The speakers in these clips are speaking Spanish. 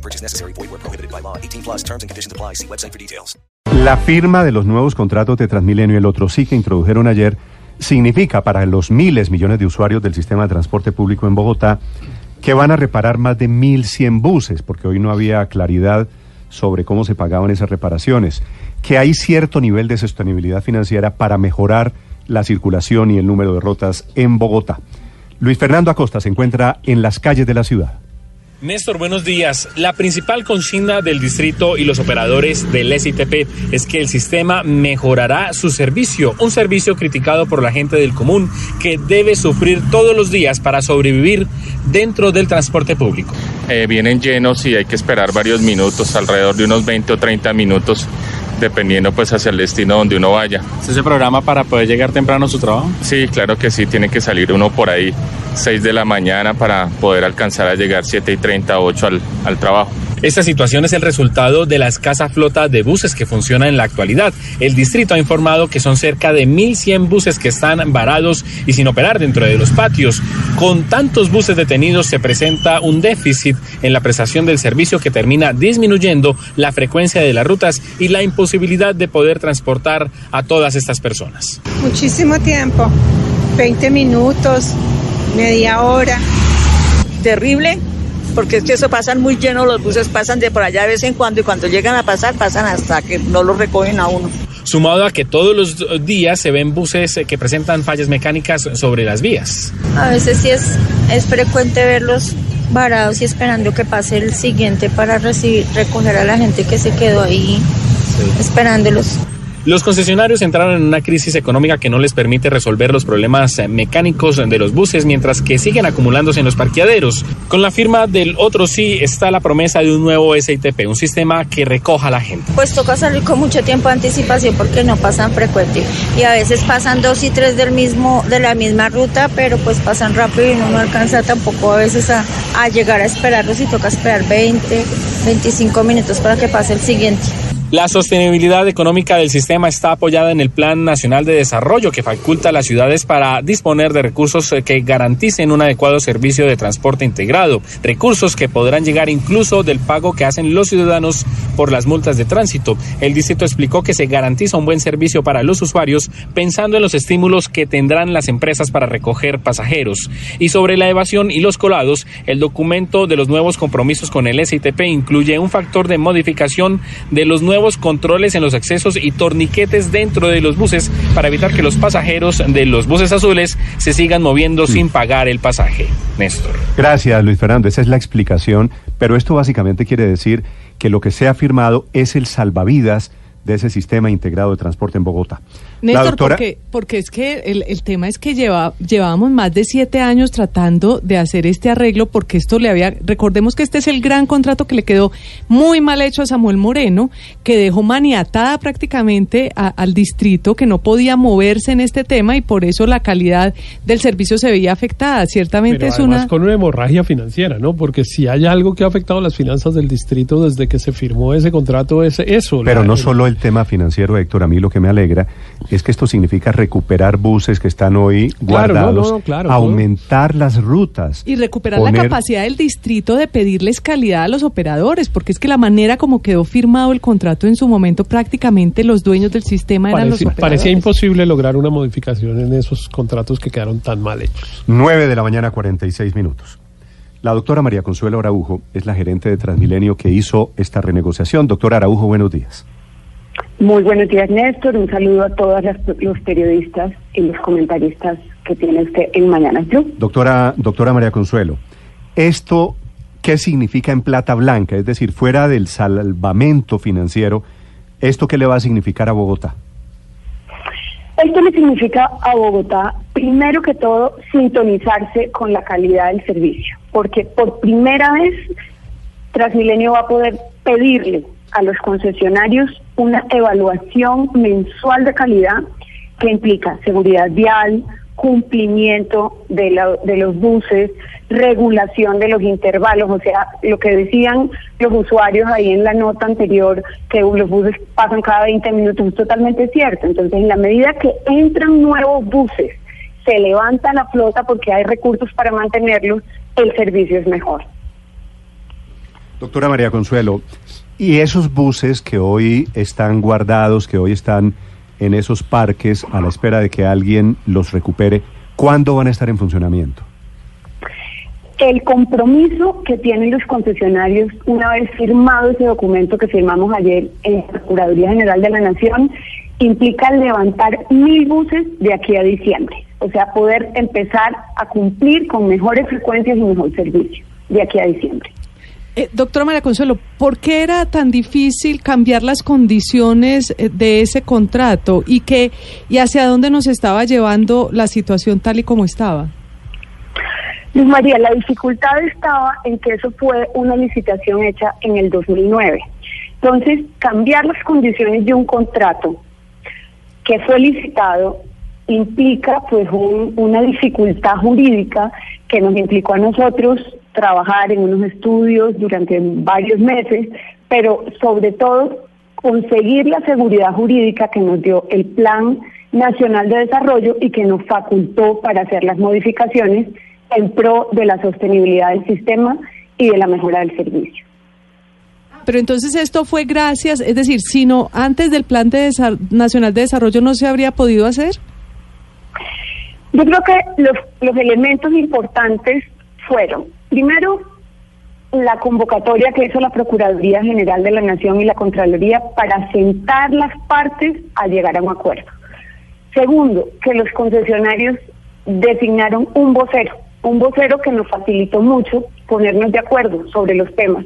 No purchase necessary. Void where prohibited by law. 18 plus terms and conditions apply. See website for details. La firma de los nuevos contratos de Transmilenio y el otro sí que introdujeron ayer significa para los miles, millones de usuarios del sistema de transporte público en Bogotá que van a reparar más de 1.100 buses, porque hoy no había claridad sobre cómo se pagaban esas reparaciones, que hay cierto nivel de sostenibilidad financiera para mejorar la circulación y el número de rutas en Bogotá. Luis Fernando Acosta se encuentra en las calles de la ciudad. Néstor, buenos días. La principal consigna del distrito y los operadores del SITP es que el sistema mejorará su servicio, un servicio criticado por la gente del común que debe sufrir todos los días para sobrevivir dentro del transporte público. Eh, vienen llenos y hay que esperar varios minutos, alrededor de unos 20 o 30 minutos dependiendo pues hacia el destino donde uno vaya. ¿Se se programa para poder llegar temprano a su trabajo? Sí, claro que sí, tiene que salir uno por ahí 6 de la mañana para poder alcanzar a llegar 7 y 30, 8 al, al trabajo. Esta situación es el resultado de la escasa flota de buses que funciona en la actualidad. El distrito ha informado que son cerca de 1.100 buses que están varados y sin operar dentro de los patios. Con tantos buses detenidos se presenta un déficit en la prestación del servicio que termina disminuyendo la frecuencia de las rutas y la imposibilidad de poder transportar a todas estas personas. Muchísimo tiempo, 20 minutos, media hora. Terrible, porque es que eso pasan muy llenos, los buses pasan de por allá de vez en cuando y cuando llegan a pasar pasan hasta que no los recogen a uno. Sumado a que todos los días se ven buses que presentan fallas mecánicas sobre las vías. A veces sí es, es frecuente verlos varados y esperando que pase el siguiente para recibir, recoger a la gente que se quedó ahí esperándolos. Los concesionarios entraron en una crisis económica que no les permite resolver los problemas eh, mecánicos de los buses mientras que siguen acumulándose en los parqueaderos. Con la firma del otro sí está la promesa de un nuevo SITP, un sistema que recoja a la gente. Pues toca salir con mucho tiempo de anticipación porque no pasan frecuente y a veces pasan dos y tres del mismo de la misma ruta, pero pues pasan rápido y uno no alcanza tampoco a veces a, a llegar a esperarlos y toca esperar 20, 25 minutos para que pase el siguiente. La sostenibilidad económica del sistema está apoyada en el Plan Nacional de Desarrollo que faculta a las ciudades para disponer de recursos que garanticen un adecuado servicio de transporte integrado, recursos que podrán llegar incluso del pago que hacen los ciudadanos por las multas de tránsito. El distrito explicó que se garantiza un buen servicio para los usuarios pensando en los estímulos que tendrán las empresas para recoger pasajeros. Y sobre la evasión y los colados, el documento de los nuevos compromisos con el SITP incluye un factor de modificación de los nuevos controles en los accesos y torniquetes dentro de los buses para evitar que los pasajeros de los buses azules se sigan moviendo sin pagar el pasaje. Néstor. Gracias, Luis Fernando. Esa es la explicación, pero esto básicamente quiere decir que lo que se ha firmado es el salvavidas de ese sistema integrado de transporte en Bogotá. Néstor, doctora... porque, porque es que el, el, tema es que lleva, llevábamos más de siete años tratando de hacer este arreglo porque esto le había, recordemos que este es el gran contrato que le quedó muy mal hecho a Samuel Moreno, que dejó maniatada prácticamente a, al distrito, que no podía moverse en este tema y por eso la calidad del servicio se veía afectada. Ciertamente Pero es una... con una hemorragia financiera, ¿no? Porque si hay algo que ha afectado las finanzas del distrito desde que se firmó ese contrato es eso. Pero la, no solo el tema financiero, Héctor, a mí lo que me alegra es que esto significa recuperar buses que están hoy guardados, claro, no, no, claro, aumentar no. las rutas. Y recuperar poner... la capacidad del distrito de pedirles calidad a los operadores, porque es que la manera como quedó firmado el contrato en su momento, prácticamente los dueños del sistema eran los operadores. Parecía imposible lograr una modificación en esos contratos que quedaron tan mal hechos. 9 de la mañana, 46 minutos. La doctora María Consuelo Araujo es la gerente de Transmilenio que hizo esta renegociación. Doctora Araujo, buenos días. Muy buenos días, Néstor. Un saludo a todos los periodistas y los comentaristas que tiene usted en Mañana Blue. Doctora, doctora María Consuelo, ¿esto qué significa en plata blanca? Es decir, fuera del salvamento financiero, ¿esto qué le va a significar a Bogotá? Esto le significa a Bogotá, primero que todo, sintonizarse con la calidad del servicio, porque por primera vez Transmilenio va a poder pedirle a los concesionarios una evaluación mensual de calidad que implica seguridad vial, cumplimiento de, la- de los buses, regulación de los intervalos, o sea, lo que decían los usuarios ahí en la nota anterior, que los buses pasan cada 20 minutos, es totalmente cierto. Entonces, en la medida que entran nuevos buses, se levanta la flota porque hay recursos para mantenerlos, el servicio es mejor. Doctora María Consuelo, ¿y esos buses que hoy están guardados, que hoy están en esos parques a la espera de que alguien los recupere, cuándo van a estar en funcionamiento? El compromiso que tienen los concesionarios, una vez firmado ese documento que firmamos ayer en la Procuraduría General de la Nación, implica levantar mil buses de aquí a diciembre. O sea, poder empezar a cumplir con mejores frecuencias y mejor servicio de aquí a diciembre. Eh, doctora María Consuelo, ¿por qué era tan difícil cambiar las condiciones eh, de ese contrato y que y hacia dónde nos estaba llevando la situación tal y como estaba? Luz María, la dificultad estaba en que eso fue una licitación hecha en el 2009. Entonces, cambiar las condiciones de un contrato que fue licitado implica pues un- una dificultad jurídica que nos implicó a nosotros trabajar en unos estudios durante varios meses, pero sobre todo conseguir la seguridad jurídica que nos dio el Plan Nacional de Desarrollo y que nos facultó para hacer las modificaciones en pro de la sostenibilidad del sistema y de la mejora del servicio. Pero entonces esto fue gracias, es decir, si no antes del Plan de Desa- Nacional de Desarrollo no se habría podido hacer. Yo creo que los, los elementos importantes fueron, primero, la convocatoria que hizo la Procuraduría General de la Nación y la Contraloría para sentar las partes a llegar a un acuerdo. Segundo, que los concesionarios designaron un vocero, un vocero que nos facilitó mucho ponernos de acuerdo sobre los temas.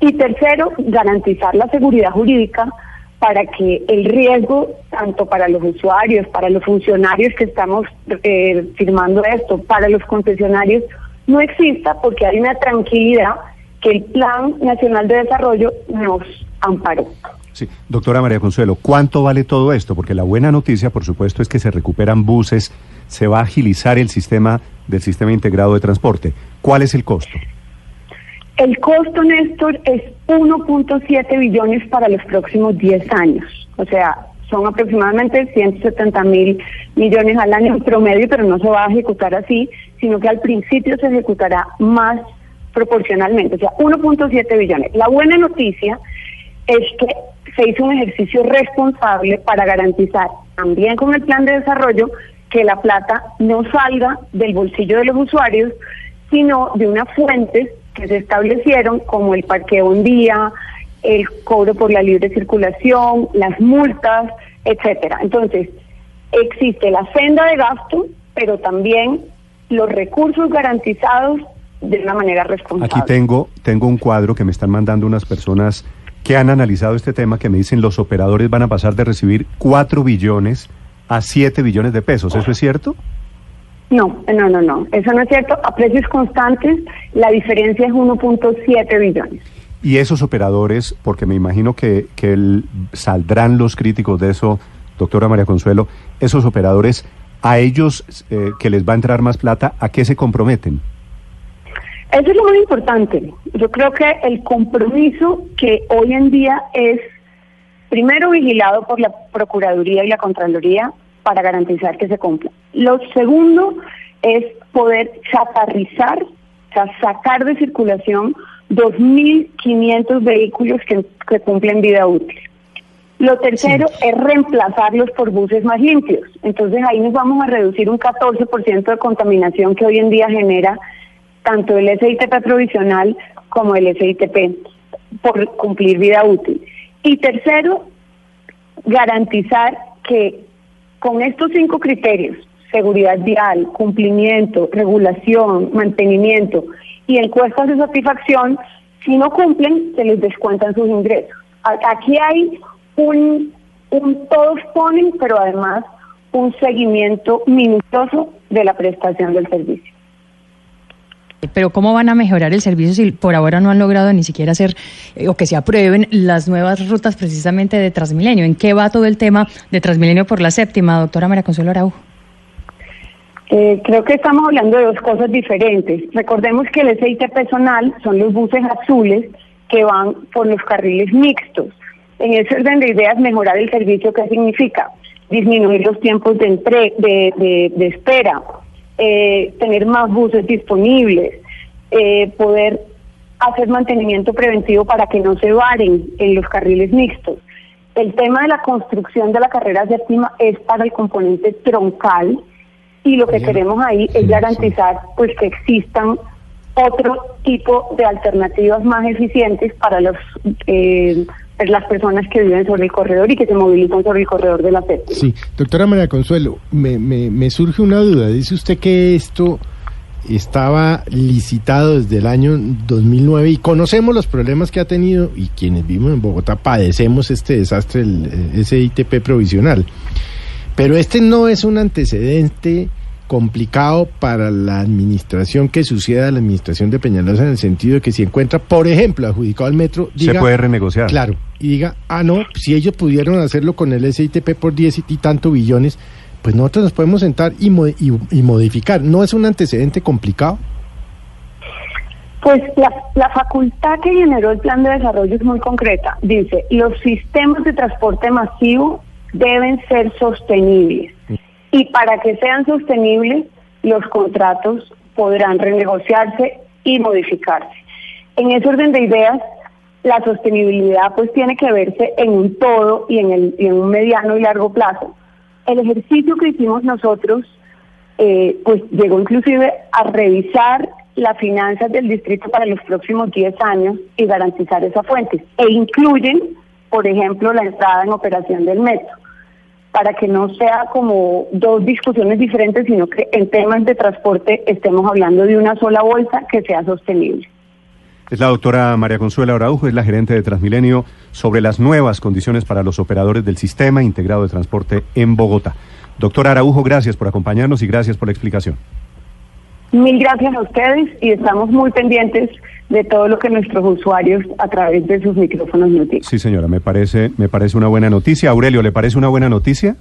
Y tercero, garantizar la seguridad jurídica para que el riesgo, tanto para los usuarios, para los funcionarios que estamos eh, firmando esto, para los concesionarios, no exista porque hay una tranquilidad que el Plan Nacional de Desarrollo nos amparó. Sí, doctora María Consuelo, ¿cuánto vale todo esto? Porque la buena noticia, por supuesto, es que se recuperan buses, se va a agilizar el sistema del sistema integrado de transporte. ¿Cuál es el costo? El costo, Néstor, es 1.7 billones para los próximos 10 años. O sea, son aproximadamente 170 mil millones al año en promedio, pero no se va a ejecutar así, sino que al principio se ejecutará más proporcionalmente, o sea, 1.7 billones. La buena noticia es que se hizo un ejercicio responsable para garantizar, también con el plan de desarrollo, que la plata no salga del bolsillo de los usuarios, sino de unas fuentes que se establecieron como el parqueo un día, el cobro por la libre circulación, las multas, etcétera. Entonces, existe la senda de gasto, pero también los recursos garantizados de una manera responsable. Aquí tengo, tengo un cuadro que me están mandando unas personas que han analizado este tema, que me dicen los operadores van a pasar de recibir 4 billones a 7 billones de pesos. ¿Eso es cierto? No, no, no, no. Eso no es cierto. A precios constantes, la diferencia es 1.7 billones. Y esos operadores, porque me imagino que, que el- saldrán los críticos de eso, doctora María Consuelo, esos operadores, a ellos eh, que les va a entrar más plata, ¿a qué se comprometen? Eso es lo muy importante. Yo creo que el compromiso que hoy en día es primero vigilado por la Procuraduría y la Contraloría para garantizar que se cumpla. Lo segundo es poder chatarrizar, o sea, sacar de circulación 2.500 vehículos que, que cumplen vida útil. Lo tercero es reemplazarlos por buses más limpios. Entonces ahí nos vamos a reducir un 14% de contaminación que hoy en día genera tanto el SITP provisional como el SITP por cumplir vida útil. Y tercero, garantizar que con estos cinco criterios, seguridad vial, cumplimiento, regulación, mantenimiento y encuestas de satisfacción, si no cumplen, se les descuentan sus ingresos. Aquí hay un, un todos ponen, pero además un seguimiento minucioso de la prestación del servicio. Pero ¿cómo van a mejorar el servicio si por ahora no han logrado ni siquiera hacer eh, o que se aprueben las nuevas rutas precisamente de Transmilenio? ¿En qué va todo el tema de Transmilenio por la séptima, doctora María Consuelo Araujo? Eh, creo que estamos hablando de dos cosas diferentes. Recordemos que el SIT personal son los buses azules que van por los carriles mixtos. En ese orden de ideas, mejorar el servicio, ¿qué significa? Disminuir los tiempos de, entre, de, de, de espera, eh, tener más buses disponibles, eh, poder hacer mantenimiento preventivo para que no se varen en los carriles mixtos. El tema de la construcción de la carrera séptima es para el componente troncal y lo que queremos ahí es garantizar pues que existan otro tipo de alternativas más eficientes para los eh, las personas que viven sobre el corredor y que se movilizan sobre el corredor de la séptima. Sí, doctora María Consuelo, me, me, surge una duda. Dice usted que esto estaba licitado desde el año 2009 y conocemos los problemas que ha tenido y quienes vivimos en Bogotá padecemos este desastre, el, ese ITP provisional. Pero este no es un antecedente complicado para la administración que suceda a la administración de Peñalosa en el sentido de que si encuentra, por ejemplo, adjudicado al metro, diga, Se puede renegociar. Claro, y diga, ah, no, si ellos pudieron hacerlo con el SITP por 10 y tanto billones, pues nosotros nos podemos sentar y, mo- y, y modificar. ¿No es un antecedente complicado? Pues la, la facultad que generó el plan de desarrollo es muy concreta. Dice, los sistemas de transporte masivo deben ser sostenibles. Y para que sean sostenibles, los contratos podrán renegociarse y modificarse. En ese orden de ideas, la sostenibilidad pues tiene que verse en un todo y en, el, en un mediano y largo plazo. El ejercicio que hicimos nosotros eh, pues llegó inclusive a revisar las finanzas del distrito para los próximos 10 años y garantizar esa fuente. E incluyen, por ejemplo, la entrada en operación del metro, para que no sea como dos discusiones diferentes, sino que en temas de transporte estemos hablando de una sola bolsa que sea sostenible. Es la doctora María Consuelo Araujo, es la gerente de Transmilenio, sobre las nuevas condiciones para los operadores del sistema integrado de transporte en Bogotá. Doctora Araujo, gracias por acompañarnos y gracias por la explicación. Mil gracias a ustedes y estamos muy pendientes de todo lo que nuestros usuarios a través de sus micrófonos nos. Sí, señora, me parece, me parece una buena noticia. Aurelio, ¿le parece una buena noticia?